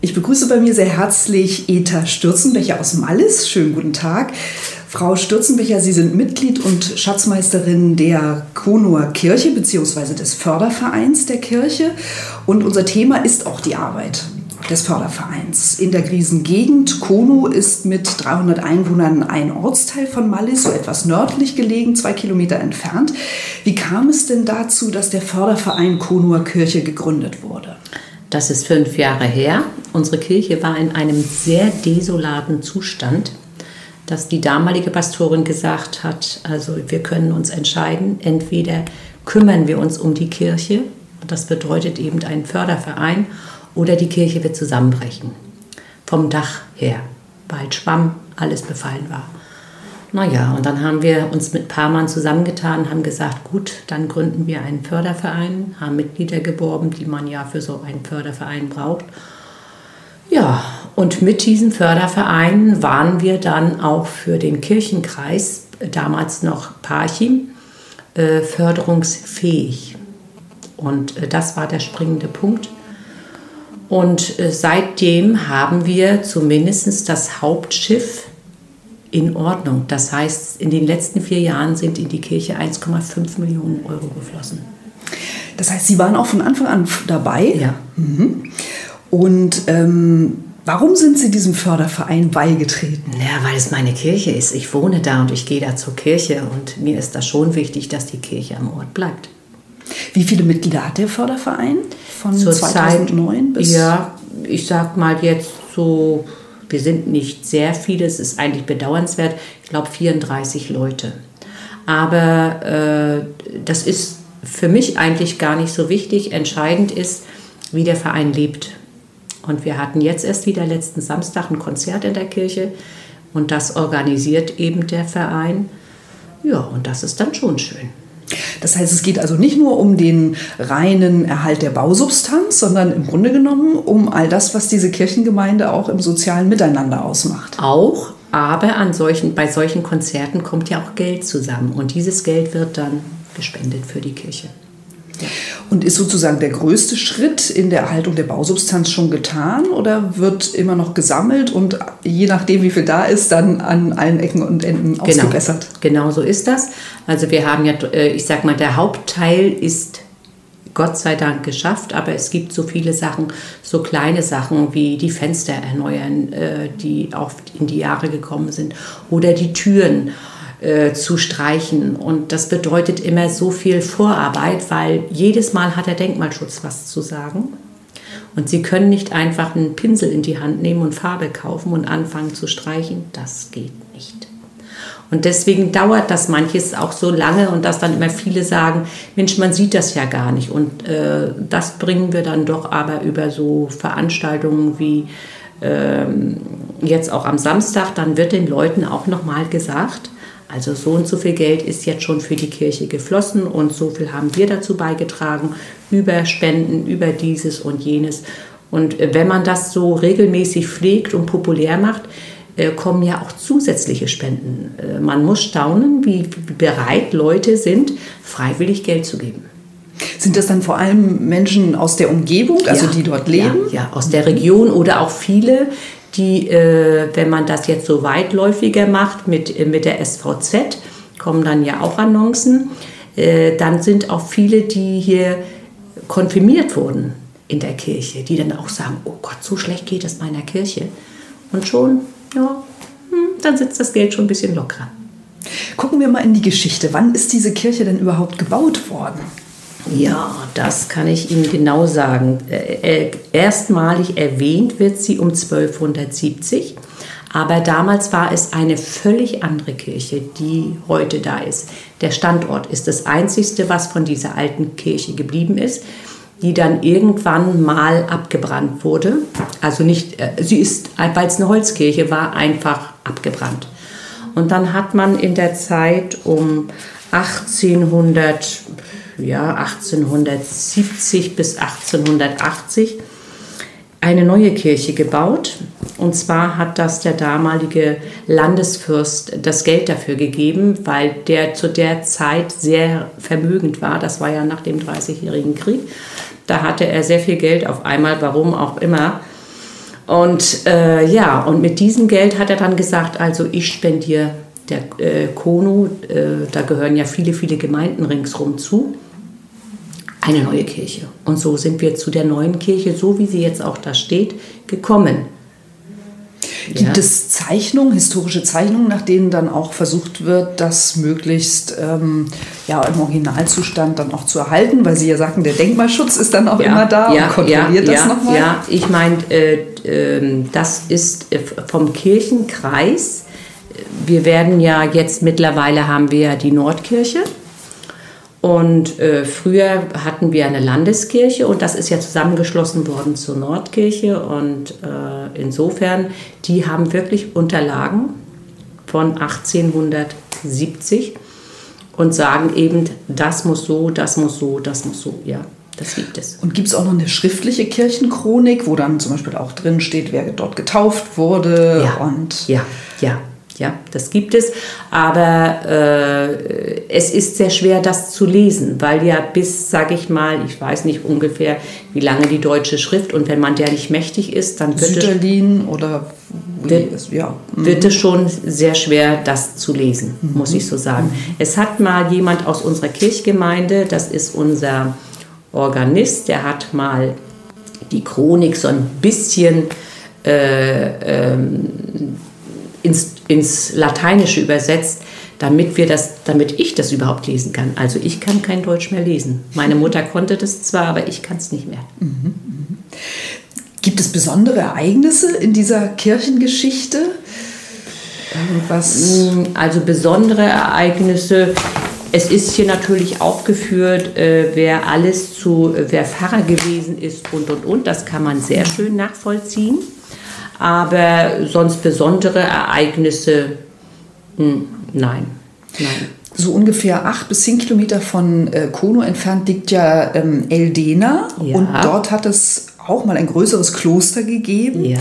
Ich begrüße bei mir sehr herzlich Eta Stürzenbecher aus Mallis. Schönen guten Tag. Frau Stürzenbecher, Sie sind Mitglied und Schatzmeisterin der Konoer Kirche bzw. des Fördervereins der Kirche. Und unser Thema ist auch die Arbeit des Fördervereins. In der Griesengegend, Kono ist mit 300 Einwohnern ein Ortsteil von Mallis, so etwas nördlich gelegen, zwei Kilometer entfernt. Wie kam es denn dazu, dass der Förderverein Konoer Kirche gegründet wurde? Das ist fünf Jahre her. Unsere Kirche war in einem sehr desolaten Zustand dass die damalige Pastorin gesagt hat, also wir können uns entscheiden, entweder kümmern wir uns um die Kirche, das bedeutet eben einen Förderverein, oder die Kirche wird zusammenbrechen. Vom Dach her, weil Schwamm alles befallen war. Naja, und dann haben wir uns mit ein paar Mann zusammengetan, haben gesagt, gut, dann gründen wir einen Förderverein, haben Mitglieder geworben, die man ja für so einen Förderverein braucht. Ja, und mit diesem Förderverein waren wir dann auch für den Kirchenkreis, damals noch Parchim, äh, förderungsfähig. Und äh, das war der springende Punkt. Und äh, seitdem haben wir zumindest das Hauptschiff in Ordnung. Das heißt, in den letzten vier Jahren sind in die Kirche 1,5 Millionen Euro geflossen. Das heißt, Sie waren auch von Anfang an dabei? Ja. Mhm. Und ähm, warum sind Sie diesem Förderverein beigetreten? Ja, weil es meine Kirche ist. Ich wohne da und ich gehe da zur Kirche und mir ist das schon wichtig, dass die Kirche am Ort bleibt. Wie viele Mitglieder hat der Förderverein von Zur 2009 Zeit, bis? Ja, ich sag mal jetzt so, wir sind nicht sehr viele, es ist eigentlich bedauernswert, ich glaube 34 Leute. Aber äh, das ist für mich eigentlich gar nicht so wichtig. Entscheidend ist, wie der Verein lebt. Und wir hatten jetzt erst wieder letzten Samstag ein Konzert in der Kirche und das organisiert eben der Verein. Ja, und das ist dann schon schön. Das heißt, es geht also nicht nur um den reinen Erhalt der Bausubstanz, sondern im Grunde genommen um all das, was diese Kirchengemeinde auch im sozialen Miteinander ausmacht. Auch, aber an solchen, bei solchen Konzerten kommt ja auch Geld zusammen und dieses Geld wird dann gespendet für die Kirche. Und ist sozusagen der größte Schritt in der Erhaltung der Bausubstanz schon getan oder wird immer noch gesammelt und je nachdem, wie viel da ist, dann an allen Ecken und Enden ausgebessert? Genau so ist das. Also wir haben ja, äh, ich sag mal, der Hauptteil ist Gott sei Dank geschafft, aber es gibt so viele Sachen, so kleine Sachen wie die Fenster erneuern, äh, die auch in die Jahre gekommen sind oder die Türen äh, zu streichen. Und das bedeutet immer so viel Vorarbeit, weil jedes Mal hat der Denkmalschutz was zu sagen. Und Sie können nicht einfach einen Pinsel in die Hand nehmen und Farbe kaufen und anfangen zu streichen. Das geht nicht. Und deswegen dauert das manches auch so lange und dass dann immer viele sagen, Mensch, man sieht das ja gar nicht. Und äh, das bringen wir dann doch aber über so Veranstaltungen wie ähm, jetzt auch am Samstag, dann wird den Leuten auch nochmal gesagt, also so und so viel Geld ist jetzt schon für die Kirche geflossen und so viel haben wir dazu beigetragen, über Spenden, über dieses und jenes. Und äh, wenn man das so regelmäßig pflegt und populär macht, äh, kommen ja auch zusätzliche Spenden. Äh, man muss staunen, wie bereit Leute sind, freiwillig Geld zu geben. Sind das dann vor allem Menschen aus der Umgebung, also ja, die dort leben? Ja, ja, aus der Region oder auch viele, die, äh, wenn man das jetzt so weitläufiger macht mit, äh, mit der SVZ, kommen dann ja auch Annoncen, äh, dann sind auch viele, die hier konfirmiert wurden in der Kirche, die dann auch sagen, oh Gott, so schlecht geht es meiner Kirche. Und schon, ja, hm, dann sitzt das Geld schon ein bisschen lockerer. Gucken wir mal in die Geschichte. Wann ist diese Kirche denn überhaupt gebaut worden? Ja, das kann ich Ihnen genau sagen. Äh, äh, erstmalig erwähnt wird sie um 1270, aber damals war es eine völlig andere Kirche, die heute da ist. Der Standort ist das Einzige, was von dieser alten Kirche geblieben ist, die dann irgendwann mal abgebrannt wurde. Also nicht, äh, sie ist, weil es eine Holzkirche war, einfach abgebrannt. Und dann hat man in der Zeit um 1800, ja, 1870 bis 1880 eine neue Kirche gebaut. Und zwar hat das der damalige Landesfürst das Geld dafür gegeben, weil der zu der Zeit sehr vermögend war. Das war ja nach dem Dreißigjährigen Krieg. Da hatte er sehr viel Geld auf einmal, warum auch immer. Und äh, ja, und mit diesem Geld hat er dann gesagt, also ich spendiere der äh, Kono, äh, da gehören ja viele, viele Gemeinden ringsrum zu eine neue Kirche. Und so sind wir zu der neuen Kirche, so wie sie jetzt auch da steht, gekommen. Gibt ja. es Zeichnungen, historische Zeichnungen, nach denen dann auch versucht wird, das möglichst ähm, ja, im Originalzustand dann auch zu erhalten? Weil Sie ja sagten, der Denkmalschutz ist dann auch ja, immer da ja, und kontrolliert das nochmal? Ja, ich meine, äh, äh, das ist äh, vom Kirchenkreis. Wir werden ja jetzt mittlerweile haben wir ja die Nordkirche. Und äh, früher hatten wir eine Landeskirche und das ist ja zusammengeschlossen worden zur Nordkirche. Und äh, insofern, die haben wirklich Unterlagen von 1870 und sagen eben, das muss so, das muss so, das muss so, ja. Das gibt es. Und gibt es auch noch eine schriftliche Kirchenchronik, wo dann zum Beispiel auch drin steht, wer dort getauft wurde? Ja, und ja, ja. Ja, das gibt es, aber äh, es ist sehr schwer, das zu lesen, weil ja bis, sage ich mal, ich weiß nicht ungefähr, wie lange die deutsche Schrift und wenn man der nicht mächtig ist, dann wird Süderlin es, oder wird, es, ja. Mhm. wird es schon sehr schwer, das zu lesen, mhm. muss ich so sagen. Mhm. Es hat mal jemand aus unserer Kirchgemeinde, das ist unser Organist, der hat mal die Chronik so ein bisschen äh, ähm, ins, ins Lateinische übersetzt, damit, wir das, damit ich das überhaupt lesen kann. Also ich kann kein Deutsch mehr lesen. Meine Mutter konnte das zwar, aber ich kann es nicht mehr. Mhm, mhm. Gibt es besondere Ereignisse in dieser Kirchengeschichte? Irgendwas? Mm, also besondere Ereignisse. Es ist hier natürlich aufgeführt, äh, wer alles zu, wer Pfarrer gewesen ist und und und. Das kann man sehr schön nachvollziehen. Aber sonst besondere Ereignisse, hm, nein, nein. So ungefähr acht bis zehn Kilometer von äh, Kono entfernt liegt ja ähm, Eldena. Ja. Und dort hat es auch mal ein größeres Kloster gegeben. Ja.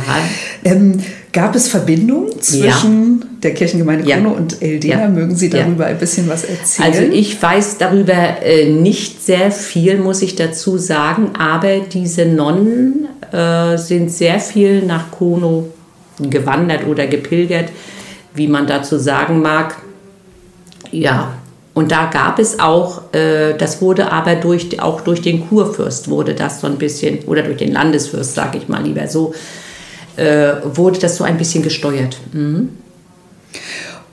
Ähm, gab es Verbindungen zwischen ja. Der Kirchengemeinde Kono und Eldena? Mögen Sie darüber ein bisschen was erzählen? Also ich weiß darüber äh, nicht sehr viel, muss ich dazu sagen. Aber diese Nonnen äh, sind sehr viel nach Kono gewandert oder gepilgert, wie man dazu sagen mag. Ja, und da gab es auch, äh, das wurde aber durch, auch durch den Kurfürst wurde das so ein bisschen, oder durch den Landesfürst, sage ich mal lieber so, äh, wurde das so ein bisschen gesteuert. Mhm.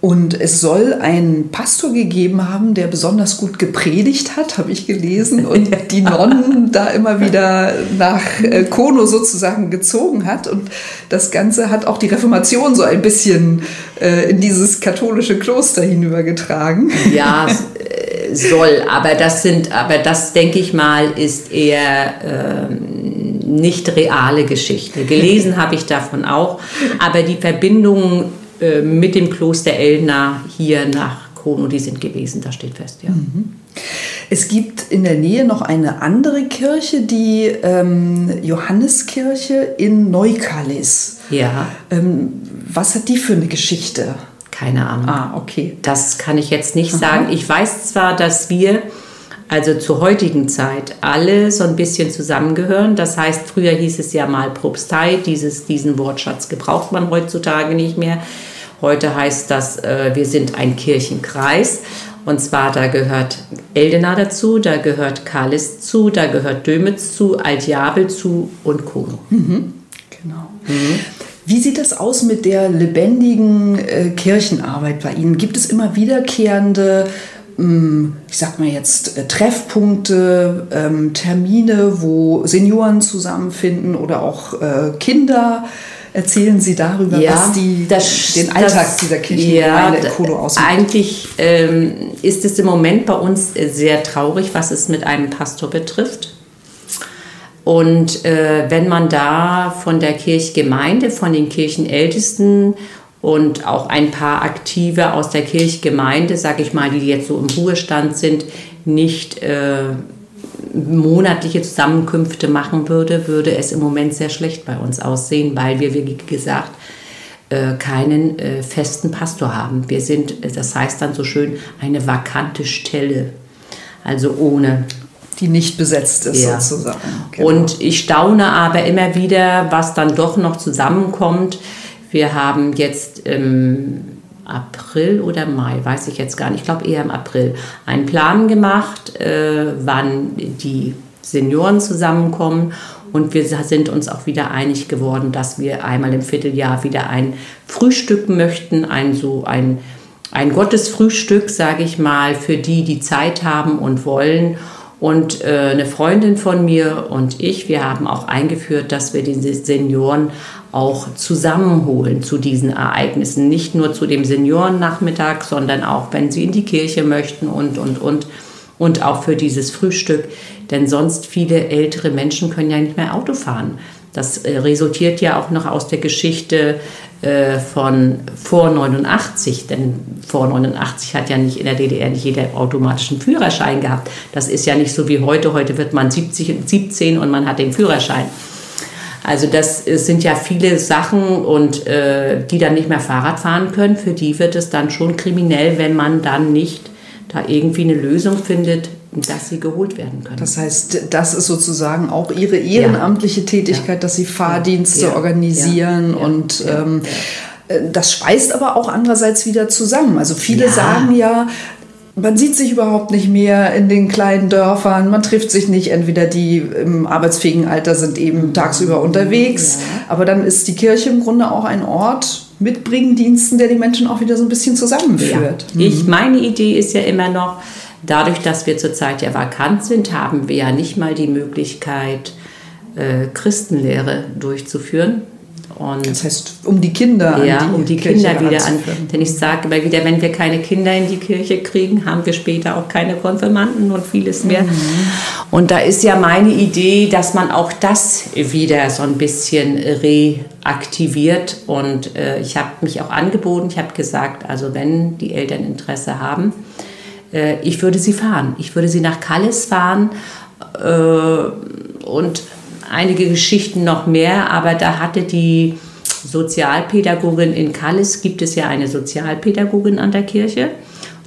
Und es soll einen Pastor gegeben haben, der besonders gut gepredigt hat, habe ich gelesen, und die Nonnen da immer wieder nach äh, Kono sozusagen gezogen hat. Und das Ganze hat auch die Reformation so ein bisschen äh, in dieses katholische Kloster hinübergetragen. Ja, äh, soll, aber das sind, aber das denke ich mal, ist eher ähm, nicht reale Geschichte. Gelesen habe ich davon auch, aber die Verbindung äh, mit dem Kloster Elna hier nach Kono, die sind gewesen, das steht fest, ja. Mhm. Es gibt in der Nähe noch eine andere Kirche, die ähm, Johanneskirche in Neukalis. Ja. Ähm, was hat die für eine Geschichte? Keine Ahnung. Ah, okay. Das kann ich jetzt nicht Aha. sagen. Ich weiß zwar, dass wir also zur heutigen Zeit, alle so ein bisschen zusammengehören. Das heißt, früher hieß es ja mal Propstei, dieses, diesen Wortschatz gebraucht man heutzutage nicht mehr. Heute heißt das, äh, wir sind ein Kirchenkreis. Und zwar, da gehört Eldena dazu, da gehört Kalis zu, da gehört Dömitz zu, Altjabel zu und Kono. Mhm. Genau. Mhm. Wie sieht das aus mit der lebendigen äh, Kirchenarbeit bei Ihnen? Gibt es immer wiederkehrende ich sag mal jetzt, äh, Treffpunkte, ähm, Termine, wo Senioren zusammenfinden oder auch äh, Kinder. Erzählen Sie darüber, ja, was die, das, den Alltag das, dieser Kirchengemeinde ja, in Kolo ausmacht. Eigentlich ähm, ist es im Moment bei uns sehr traurig, was es mit einem Pastor betrifft. Und äh, wenn man da von der Kirchgemeinde, von den Kirchenältesten und auch ein paar Aktive aus der Kirchgemeinde, sage ich mal, die jetzt so im Ruhestand sind, nicht äh, monatliche Zusammenkünfte machen würde, würde es im Moment sehr schlecht bei uns aussehen, weil wir, wie gesagt, äh, keinen äh, festen Pastor haben. Wir sind, das heißt dann so schön, eine vakante Stelle. Also ohne die nicht besetzt ist ja. sozusagen. Genau. Und ich staune aber immer wieder, was dann doch noch zusammenkommt. Wir haben jetzt im April oder Mai, weiß ich jetzt gar nicht, ich glaube eher im April, einen Plan gemacht, äh, wann die Senioren zusammenkommen. Und wir sind uns auch wieder einig geworden, dass wir einmal im Vierteljahr wieder ein Frühstück möchten, ein so ein, ein Gottesfrühstück, sage ich mal, für die, die Zeit haben und wollen. Und äh, eine Freundin von mir und ich, wir haben auch eingeführt, dass wir die Senioren auch zusammenholen zu diesen Ereignissen. Nicht nur zu dem Seniorennachmittag, sondern auch, wenn sie in die Kirche möchten und, und, und. Und auch für dieses Frühstück. Denn sonst viele ältere Menschen können ja nicht mehr Auto fahren. Das äh, resultiert ja auch noch aus der Geschichte äh, von vor 89, denn vor 89 hat ja nicht in der DDR nicht jeder automatischen Führerschein gehabt. Das ist ja nicht so wie heute. Heute wird man 70, 17 und man hat den Führerschein. Also das sind ja viele Sachen und äh, die dann nicht mehr Fahrrad fahren können, für die wird es dann schon kriminell, wenn man dann nicht da irgendwie eine Lösung findet, dass sie geholt werden können. Das heißt, das ist sozusagen auch Ihre ehrenamtliche ja. Tätigkeit, dass Sie Fahrdienste ja. organisieren ja. und ähm, äh, das schweißt aber auch andererseits wieder zusammen. Also viele sagen ja, man sieht sich überhaupt nicht mehr in den kleinen Dörfern, man trifft sich nicht. Entweder die im arbeitsfähigen Alter sind eben tagsüber unterwegs, ja. aber dann ist die Kirche im Grunde auch ein Ort mit Bringendiensten, der die Menschen auch wieder so ein bisschen zusammenführt. Ja. Ich, meine Idee ist ja immer noch, Dadurch, dass wir zurzeit ja vakant sind, haben wir ja nicht mal die Möglichkeit, äh, Christenlehre durchzuführen. Und das heißt, um die Kinder ja, an die um die Kirche Kinder wieder an. Denn ich sage immer wieder, wenn wir keine Kinder in die Kirche kriegen, haben wir später auch keine Konfirmanden und vieles mehr. Mhm. Und da ist ja meine Idee, dass man auch das wieder so ein bisschen reaktiviert. Und äh, ich habe mich auch angeboten, ich habe gesagt, also wenn die Eltern Interesse haben, äh, ich würde sie fahren. Ich würde sie nach Callis fahren äh, und einige Geschichten noch mehr, aber da hatte die Sozialpädagogin in Callis, gibt es ja eine Sozialpädagogin an der Kirche,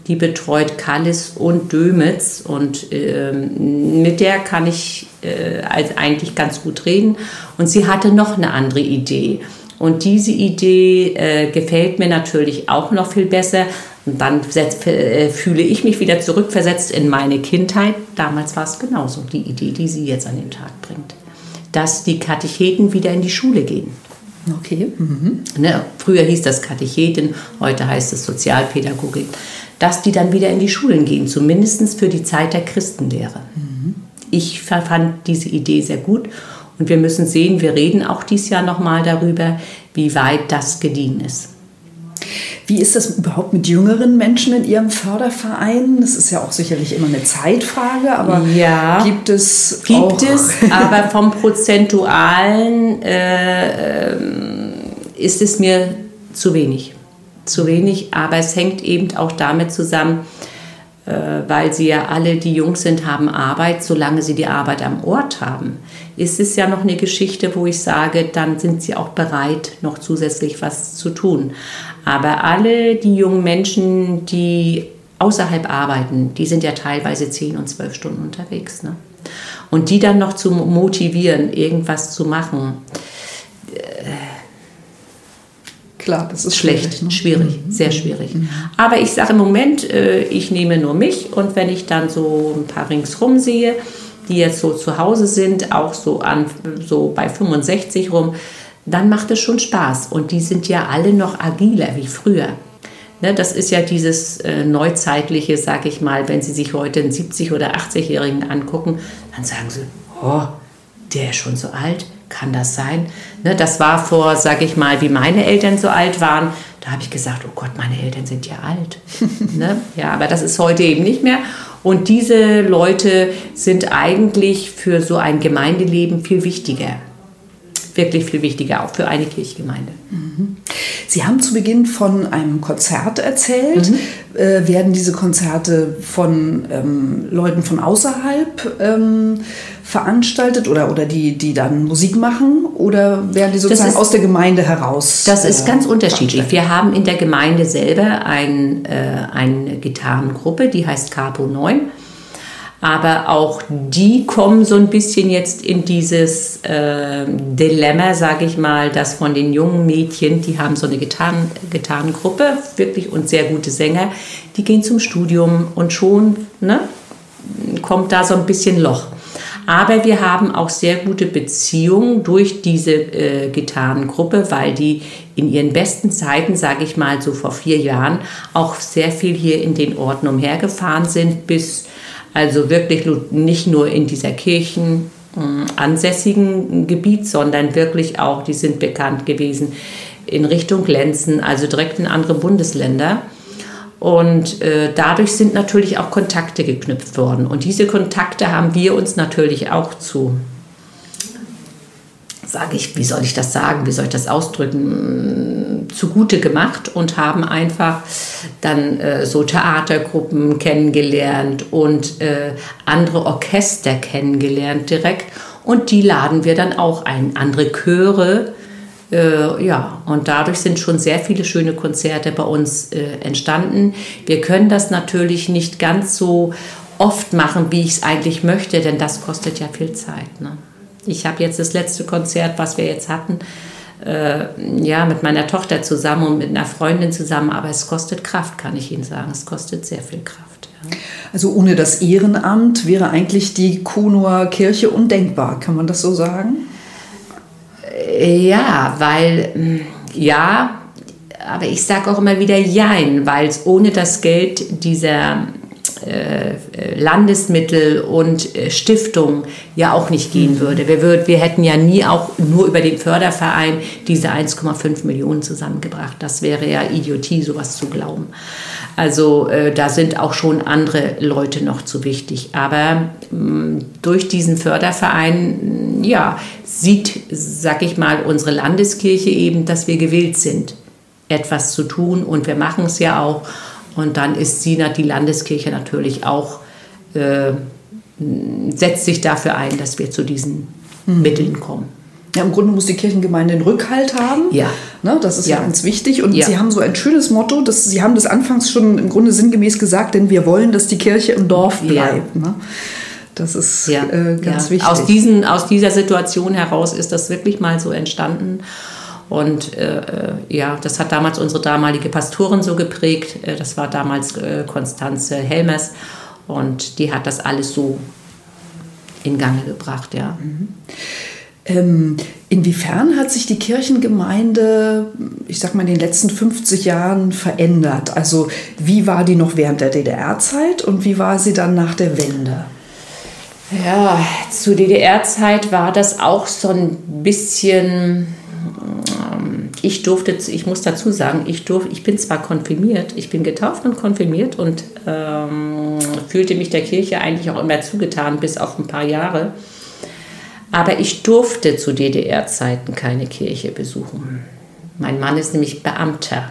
die betreut Callis und Dömitz und äh, mit der kann ich äh, eigentlich ganz gut reden. Und sie hatte noch eine andere Idee. Und diese Idee äh, gefällt mir natürlich auch noch viel besser, und dann äh, fühle ich mich wieder zurückversetzt in meine Kindheit. Damals war es genauso, die Idee, die sie jetzt an den Tag bringt. Dass die Katecheten wieder in die Schule gehen. Okay. Mhm. Ne, früher hieß das Katecheten, heute heißt es Sozialpädagogik. Dass die dann wieder in die Schulen gehen, zumindest für die Zeit der Christenlehre. Mhm. Ich fand diese Idee sehr gut und wir müssen sehen, wir reden auch dieses Jahr nochmal darüber, wie weit das gediehen ist. Wie ist das überhaupt mit jüngeren Menschen in Ihrem Förderverein? Das ist ja auch sicherlich immer eine Zeitfrage, aber ja, gibt es gibt auch es, aber vom prozentualen äh, ist es mir zu wenig, zu wenig. Aber es hängt eben auch damit zusammen, äh, weil sie ja alle, die jung sind, haben Arbeit, solange sie die Arbeit am Ort haben. Ist es ja noch eine Geschichte, wo ich sage, dann sind sie auch bereit, noch zusätzlich was zu tun. Aber alle die jungen Menschen, die außerhalb arbeiten, die sind ja teilweise 10 und 12 Stunden unterwegs. Ne? Und die dann noch zu motivieren, irgendwas zu machen, äh, klar, das ist schlecht, schwierig, ne? schwierig mhm. sehr schwierig. Mhm. Aber ich sage im Moment, äh, ich nehme nur mich und wenn ich dann so ein paar ringsrum sehe, die jetzt so zu Hause sind, auch so an so bei 65 rum, dann macht es schon Spaß. Und die sind ja alle noch agiler wie früher. Ne, das ist ja dieses äh, neuzeitliche, sag ich mal, wenn Sie sich heute einen 70- oder 80-Jährigen angucken, dann sagen Sie, oh, der ist schon so alt, kann das sein? Ne, das war vor, sag ich mal, wie meine Eltern so alt waren. Da habe ich gesagt, oh Gott, meine Eltern sind ja alt. ne? Ja, aber das ist heute eben nicht mehr. Und diese Leute sind eigentlich für so ein Gemeindeleben viel wichtiger wirklich viel wichtiger, auch für eine Kirchgemeinde. Mhm. Sie haben zu Beginn von einem Konzert erzählt. Mhm. Äh, werden diese Konzerte von ähm, Leuten von außerhalb ähm, veranstaltet oder, oder die, die dann Musik machen oder werden die sozusagen ist, aus der Gemeinde heraus? Das ist äh, ganz unterschiedlich. Wir haben in der Gemeinde selber ein, äh, eine Gitarrengruppe, die heißt Capo 9 aber auch die kommen so ein bisschen jetzt in dieses äh, Dilemma, sage ich mal, dass von den jungen Mädchen, die haben so eine Gitarren, Gitarrengruppe, wirklich und sehr gute Sänger, die gehen zum Studium und schon ne, kommt da so ein bisschen Loch. Aber wir haben auch sehr gute Beziehungen durch diese äh, Gitarrengruppe, weil die in ihren besten Zeiten, sage ich mal so vor vier Jahren, auch sehr viel hier in den Orten umhergefahren sind, bis also wirklich nicht nur in dieser Kirchen ansässigen Gebiet, sondern wirklich auch, die sind bekannt gewesen in Richtung Lenzen, also direkt in andere Bundesländer. Und äh, dadurch sind natürlich auch Kontakte geknüpft worden. Und diese Kontakte haben wir uns natürlich auch zu sage ich, wie soll ich das sagen, wie soll ich das ausdrücken, zugute gemacht und haben einfach dann äh, so Theatergruppen kennengelernt und äh, andere Orchester kennengelernt direkt. Und die laden wir dann auch ein, andere Chöre. Äh, ja, und dadurch sind schon sehr viele schöne Konzerte bei uns äh, entstanden. Wir können das natürlich nicht ganz so oft machen, wie ich es eigentlich möchte, denn das kostet ja viel Zeit. Ne? Ich habe jetzt das letzte Konzert, was wir jetzt hatten, äh, ja, mit meiner Tochter zusammen und mit einer Freundin zusammen, aber es kostet Kraft, kann ich Ihnen sagen. Es kostet sehr viel Kraft. Ja. Also ohne das Ehrenamt wäre eigentlich die Kunower Kirche undenkbar, kann man das so sagen? Äh, ja, weil, hm, ja, aber ich sage auch immer wieder Jein, weil es ohne das Geld dieser Landesmittel und äh, Stiftung ja auch nicht gehen mhm. würde. Wir, würd, wir hätten ja nie auch nur über den Förderverein diese 1,5 Millionen zusammengebracht. Das wäre ja Idiotie, sowas zu glauben. Also äh, da sind auch schon andere Leute noch zu wichtig. Aber mh, mm, durch diesen Förderverein, ja, sieht, sag ich mal, unsere Landeskirche eben, dass wir gewillt sind, etwas zu tun. Und wir machen es ja auch. Und dann ist sie, die Landeskirche natürlich auch, äh, setzt sich dafür ein, dass wir zu diesen mhm. Mitteln kommen. Ja, im Grunde muss die Kirchengemeinde den Rückhalt haben. Ja. Ne, das ist ja. ganz wichtig. Und ja. Sie haben so ein schönes Motto, das, Sie haben das anfangs schon im Grunde sinngemäß gesagt, denn wir wollen, dass die Kirche im Dorf bleibt. Ja. Ne? Das ist ja. äh, ganz wichtig. Aus, diesen, aus dieser Situation heraus ist das wirklich mal so entstanden. Und äh, äh, ja, das hat damals unsere damalige Pastorin so geprägt. Äh, das war damals äh, Konstanze Helmers. Und die hat das alles so in Gange gebracht, ja. Mhm. Ähm, inwiefern hat sich die Kirchengemeinde, ich sag mal, in den letzten 50 Jahren verändert? Also, wie war die noch während der DDR-Zeit und wie war sie dann nach der Wende? Ja, zu DDR-Zeit war das auch so ein bisschen ich durfte, ich muss dazu sagen, ich, durf, ich bin zwar konfirmiert, ich bin getauft und konfirmiert und ähm, fühlte mich der Kirche eigentlich auch immer zugetan, bis auf ein paar Jahre. Aber ich durfte zu DDR-Zeiten keine Kirche besuchen. Mein Mann ist nämlich Beamter.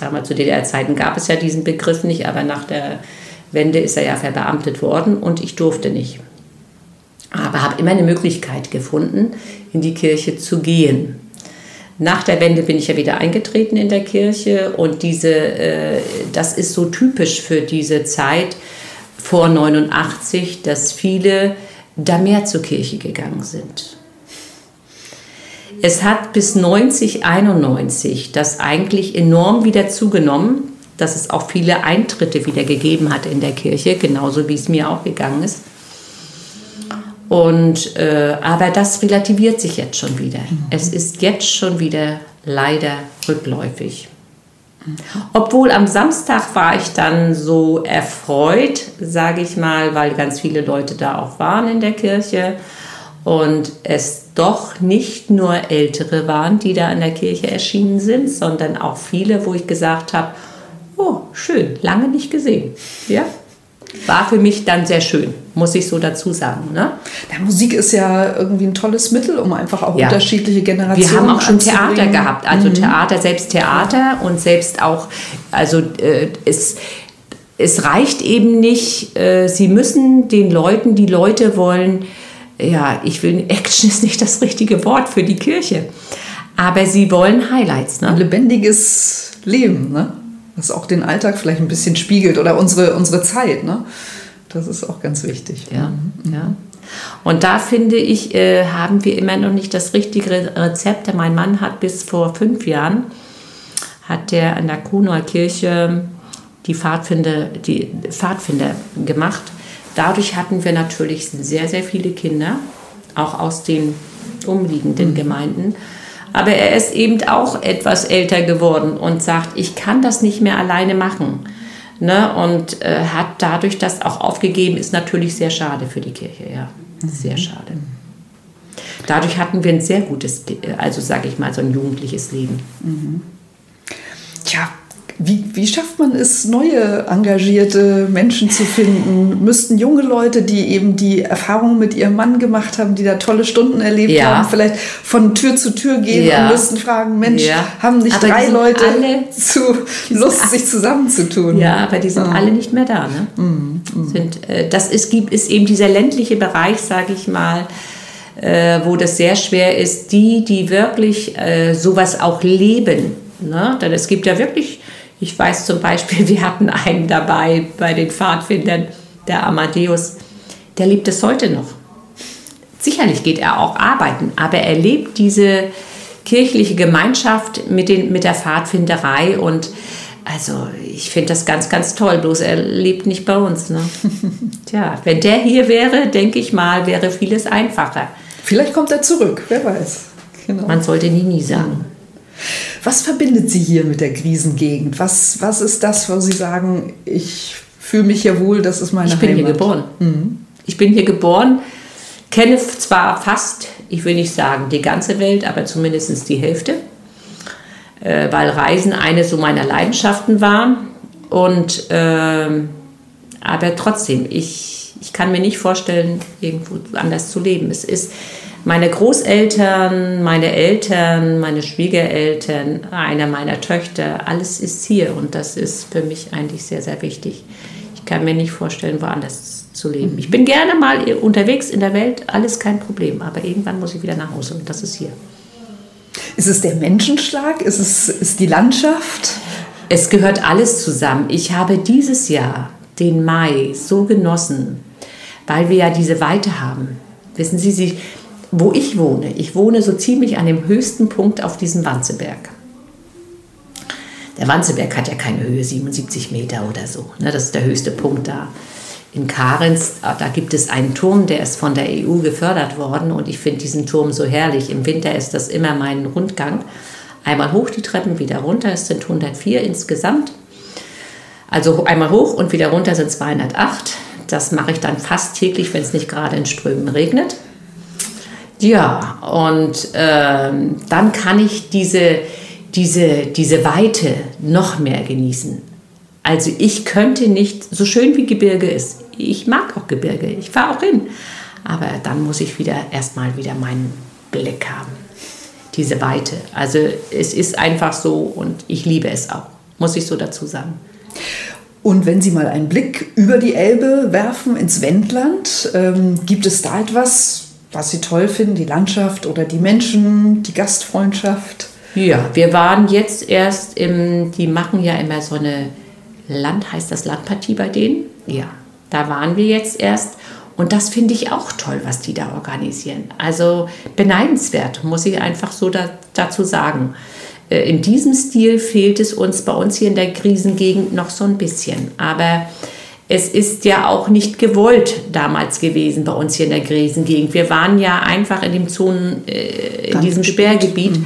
Damals zu DDR-Zeiten gab es ja diesen Begriff nicht, aber nach der Wende ist er ja verbeamtet worden und ich durfte nicht. Aber habe immer eine Möglichkeit gefunden, in die Kirche zu gehen. Nach der Wende bin ich ja wieder eingetreten in der Kirche und diese, äh, das ist so typisch für diese Zeit vor 89, dass viele da mehr zur Kirche gegangen sind. Es hat bis 90, 91 das eigentlich enorm wieder zugenommen, dass es auch viele Eintritte wieder gegeben hat in der Kirche, genauso wie es mir auch gegangen ist. Und, äh, aber das relativiert sich jetzt schon wieder. Mhm. Es ist jetzt schon wieder leider rückläufig. Obwohl am Samstag war ich dann so erfreut, sage ich mal, weil ganz viele Leute da auch waren in der Kirche und es doch nicht nur Ältere waren, die da in der Kirche erschienen sind, sondern auch viele, wo ich gesagt habe, oh, schön, lange nicht gesehen. Ja, war für mich dann sehr schön, muss ich so dazu sagen. Ne? Ja, Musik ist ja irgendwie ein tolles Mittel, um einfach auch Ja. unterschiedliche Generationen Wir haben auch schon Theater gehabt, also Theater, selbst Theater und selbst auch, also äh, es, es reicht eben nicht, äh, sie müssen den Leuten, die Leute wollen, ja, ich will, Action ist nicht das richtige Wort für die Kirche, aber sie wollen Highlights. Ein Ne? lebendiges Leben, ne? das auch den Alltag vielleicht ein bisschen spiegelt oder unsere, unsere Zeit. Ne? Das ist auch ganz wichtig. Ja, ja. Und da finde ich, äh, haben wir immer noch nicht das richtige Re- Rezept. Mein Mann hat bis vor fünf Jahren, hat der an der Kunower Kirche die Pfadfinder, die Pfadfinder gemacht. Dadurch hatten wir natürlich sehr, sehr viele Kinder, auch aus den umliegenden Gemeinden. Aber er ist eben auch etwas älter geworden und sagt, ich kann das nicht mehr alleine machen. Ne? Und äh, hat dadurch das auch aufgegeben, ist natürlich sehr schade für die Kirche, ja. Sehr schade. Dadurch hatten wir ein sehr gutes, äh, also sage ich mal, so ein jugendliches Leben. Tja, wie, wie schafft man es, neue engagierte Menschen zu finden? Müssten junge Leute, die eben die Erfahrung mit ihrem Mann gemacht haben, die da tolle Stunden erlebt Ja. haben, vielleicht von Tür zu Tür gehen Ja. und müssten fragen, Mensch, Ja. haben nicht Aber drei Leute alle- zu Lust, sich zusammenzutun? Ja, aber die sind alle nicht mehr da. Ne? Sind, äh, das ist, gibt, ist eben dieser ländliche Bereich, sage ich mal, äh, wo das sehr schwer ist, die, die wirklich äh, sowas auch leben. Ne? Denn es gibt ja wirklich, ich weiß zum Beispiel, wir hatten einen dabei bei den Pfadfindern, der Amadeus, der liebt es heute noch. Sicherlich geht er auch arbeiten, aber er lebt diese kirchliche Gemeinschaft mit, den, mit der Pfadfinderei und also ich finde das ganz, ganz toll, bloß er lebt nicht bei uns. Ne? Tja, wenn der hier wäre, denke ich mal, wäre vieles einfacher. Vielleicht kommt er zurück, wer weiß. Genau. Man sollte nie, nie sagen. Was verbindet Sie hier mit der Krisengegend? Was, was ist das, wo Sie sagen, ich fühle mich hier wohl, das ist meine Ich bin Heimat? hier geboren. Ich bin hier geboren, kenne zwar fast, ich will nicht sagen die ganze Welt, aber zumindest die Hälfte, äh, weil Reisen eine so meiner Leidenschaften war. Und, ähm, aber trotzdem, ich, ich kann mir nicht vorstellen, irgendwo anders zu leben. Es ist meine Großeltern, meine Eltern, meine Schwiegereltern, einer meiner Töchter, alles ist hier und das ist für mich eigentlich sehr, sehr wichtig. Ich kann mir nicht vorstellen, woanders zu leben. Ich bin gerne mal unterwegs in der Welt, alles kein Problem, aber irgendwann muss ich wieder nach Hause und das ist hier. Ist es der Menschenschlag? Ist es ist die Landschaft? Es gehört alles zusammen. Ich habe dieses Jahr den Mai so genossen, weil wir ja diese Weite haben. Wissen Sie, Sie wo ich wohne, ich wohne so ziemlich an dem höchsten Punkt auf diesem Wanzeberg. Der Wanzeberg hat ja keine Höhe, 77 Meter oder so. Ne, das ist der höchste Punkt da. In Karenz, ah, da gibt es einen Turm, der ist von der EU gefördert worden und ich finde diesen Turm so herrlich. Im Winter ist das immer mein Rundgang. Einmal hoch die Treppen, wieder runter, es sind 104 insgesamt. Also einmal hoch und wieder runter sind 208. Das mache ich dann fast täglich, wenn es nicht gerade in Strömen regnet. Ja, und ähm, dann kann ich diese, diese, diese Weite noch mehr genießen. Also ich könnte nicht, so schön wie Gebirge ist, ich mag auch Gebirge, ich fahre auch hin, aber dann muss ich wieder erstmal wieder meinen Blick haben, diese Weite. Also es ist einfach so und ich liebe es auch, muss ich so dazu sagen. Und wenn Sie mal einen Blick über die Elbe werfen ins Wendland, ähm, gibt es da etwas, was Sie toll finden? Die Landschaft oder die Menschen, die Gastfreundschaft? Ja, wir waren jetzt erst im, die machen ja immer so eine Land, heißt das Landpartie bei denen? Ja, da waren wir jetzt erst. Und das finde ich auch toll, was die da organisieren. Also beneidenswert, muss ich einfach so da, dazu sagen. Äh, In diesem Stil fehlt es uns bei uns hier in der Krisengegend noch so ein bisschen. Aber es ist ja auch nicht gewollt damals gewesen bei uns hier in der Krisengegend. Wir waren ja einfach in dem Zonen, äh, in diesem Sperrgebiet.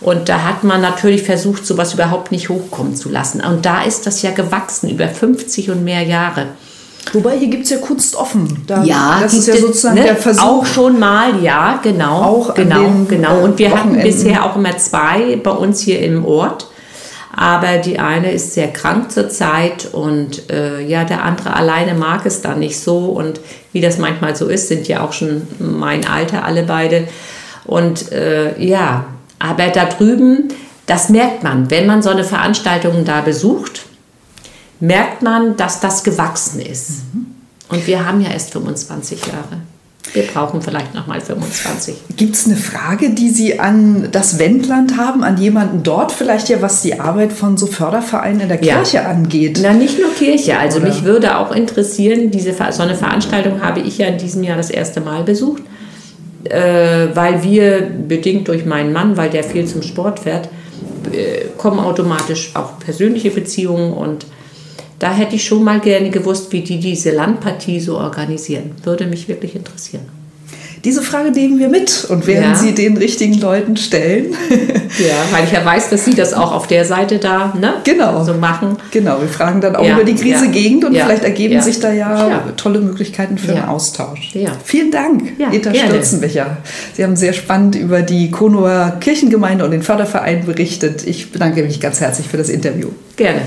Und da hat man natürlich versucht, sowas überhaupt nicht hochkommen zu lassen. Und da ist das ja gewachsen über 50 und mehr Jahre. Wobei hier gibt es ja Kunst offen. Da, Ja, das ist ja sozusagen ne, der Versuch. Auch schon mal, ja, genau. Auch genau, den, genau. äh, Und wir hatten Wochenenden. bisher auch immer zwei bei uns hier im Ort. Aber die eine ist sehr krank zurzeit und äh, ja, der andere alleine mag es dann nicht so. Und wie das manchmal so ist, sind ja auch schon mein Alter alle beide. Und äh, ja, aber da drüben, das merkt man, wenn man so eine Veranstaltung da besucht, merkt man, dass das gewachsen ist. Mhm. Und wir haben ja erst 25 Jahre. Wir brauchen vielleicht noch mal 25. Gibt es eine Frage, die Sie an das Wendland haben, an jemanden dort vielleicht ja, was die Arbeit von so Fördervereinen in der Kirche ja. angeht? Na, nicht nur Kirche. Also Oder? mich würde auch interessieren, diese, so eine Veranstaltung habe ich ja in diesem Jahr das erste Mal besucht, äh, weil wir bedingt durch meinen Mann, weil der viel zum Sport fährt, äh, kommen automatisch auch persönliche Beziehungen und da hätte ich schon mal gerne gewusst, wie die diese Landpartie so organisieren. Würde mich wirklich interessieren. Diese Frage nehmen wir mit und werden ja. sie den richtigen Leuten stellen. ja, weil ich ja weiß, dass sie das auch auf der Seite da ne, genau. so machen. Genau, wir fragen dann auch ja. über die Krisegegend ja. und vielleicht ergeben sich da ja, tolle Möglichkeiten für einen Austausch. Vielen Dank, ja, Eta Stürzenbecher. Sie haben sehr spannend über die Konoer Kirchengemeinde und den Förderverein berichtet. Ich bedanke mich ganz herzlich für das Interview. Gerne.